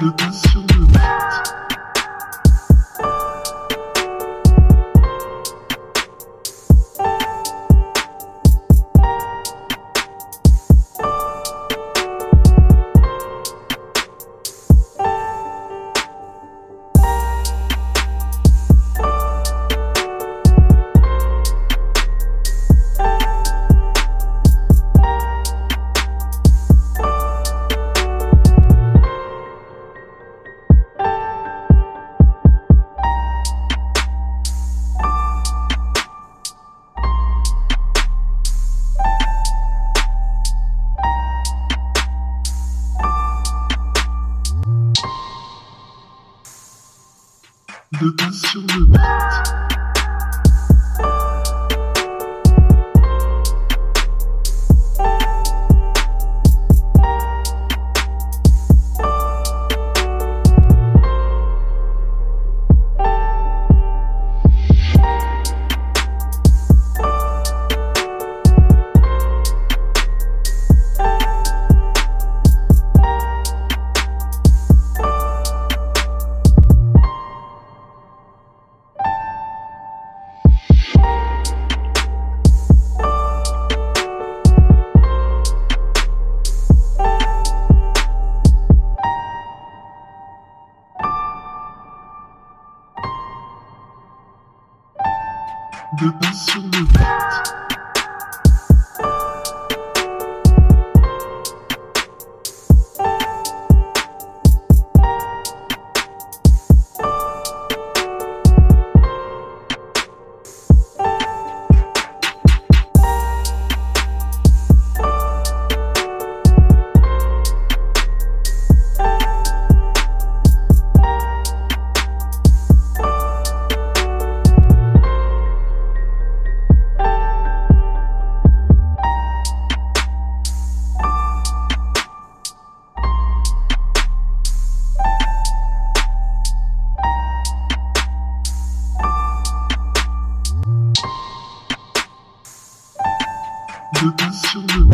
Le Le dos sur le. de 1 sur le Internacional.